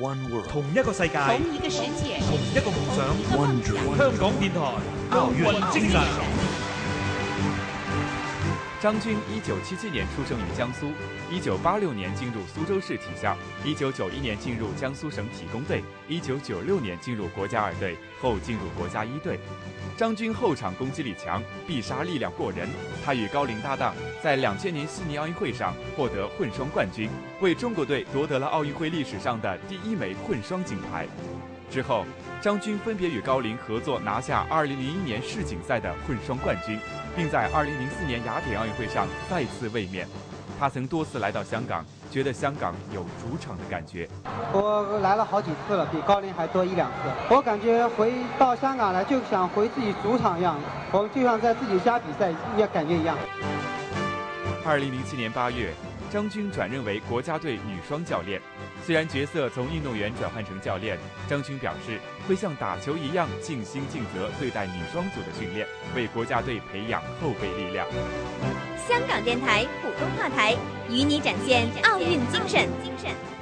One world，同一个世界，同一个世界，同一个梦想。One dream，香港电台奥运精神。张军一九七七年出生于江苏，一九八六年进入苏州市体校，一九九一年进入江苏省体工队，一九九六年进入国家二队，后进入国家一队。张军后场攻击力强，必杀力量过人。他与高龄搭档，在两千年悉尼奥运会上获得混双冠军，为中国队夺得了奥运会历史上的第一枚混双金牌。之后，张军分别与高林合作拿下2001年世锦赛的混双冠军，并在2004年雅典奥运会上再次卫冕。他曾多次来到香港，觉得香港有主场的感觉。我来了好几次了，比高林还多一两次。我感觉回到香港来就像回自己主场一样，我们就像在自己家比赛，也感觉一样。二零零七年八月，张军转任为国家队女双教练。虽然角色从运动员转换成教练，张军表示会像打球一样尽心尽责对待女双组的训练，为国家队培养后备力量。香港电台普通话台与你展现奥运精神。精神。